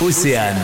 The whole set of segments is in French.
Océane.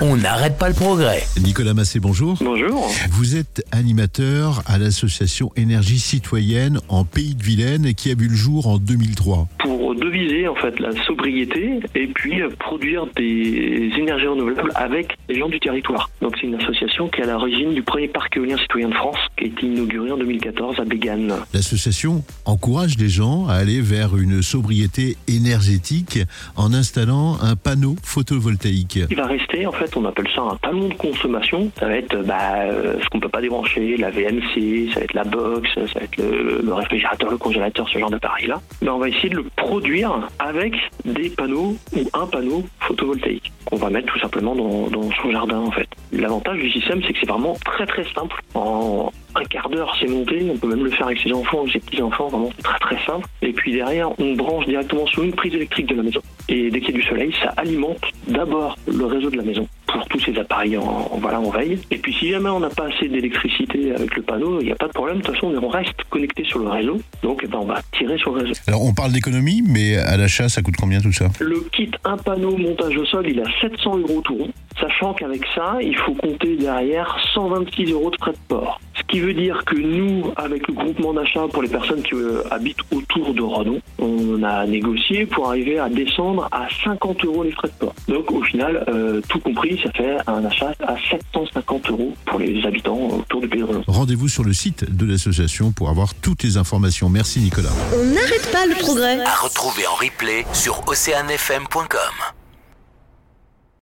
On n'arrête pas le progrès. Nicolas Massé, bonjour. Bonjour. Vous êtes animateur à l'association Énergie Citoyenne en Pays de Vilaine qui a vu le jour en 2003. Pour deviser en fait la sobriété et puis euh, produire des énergies renouvelables avec les gens du territoire. Donc c'est une association qui est à l'origine du premier parc éolien citoyen de France qui a été inauguré en 2014 à Bégane. L'association encourage les gens à aller vers une sobriété énergétique en installant un panneau photovoltaïque. Il va rester en fait, on appelle ça un talon de consommation. Ça va être bah, euh, ce qu'on peut pas débrancher, la VMC, ça va être la box, ça va être le, le réfrigérateur, le congélateur, ce genre d'appareil là. Mais on va essayer de le produire avec des panneaux ou un panneau photovoltaïque qu'on va mettre tout simplement dans, dans son jardin en fait. L'avantage du système c'est que c'est vraiment très très simple. En un quart d'heure c'est monté, on peut même le faire avec ses enfants ou ses petits enfants, vraiment c'est très très simple. Et puis derrière on branche directement sur une prise électrique de la maison. Et dès qu'il y a du soleil, ça alimente d'abord le réseau de la maison pour tous ces appareils en, en- voilà, en veille. Et puis si jamais on n'a pas assez d'électricité avec le panneau, il n'y a pas de problème, de toute façon on reste connecté sur le réseau. Donc eh ben, on va tirer sur le réseau. Alors on parle d'économie, mais à l'achat ça coûte combien tout ça? Le kit un panneau montage au sol, il a 700 euros tout rond. Sachant qu'avec ça, il faut compter derrière 126 euros de frais de port. Ce qui veut dire que nous, avec le groupement d'achat pour les personnes qui euh, habitent autour de Redon, on a négocié pour arriver à descendre à 50 euros les frais de port. Donc au final, euh, tout compris, ça fait un achat à 750 euros pour les habitants autour du pays de Redon. Rendez-vous sur le site de l'association pour avoir toutes les informations. Merci Nicolas. On n'arrête pas le progrès. À retrouver en replay sur oceanfm.com.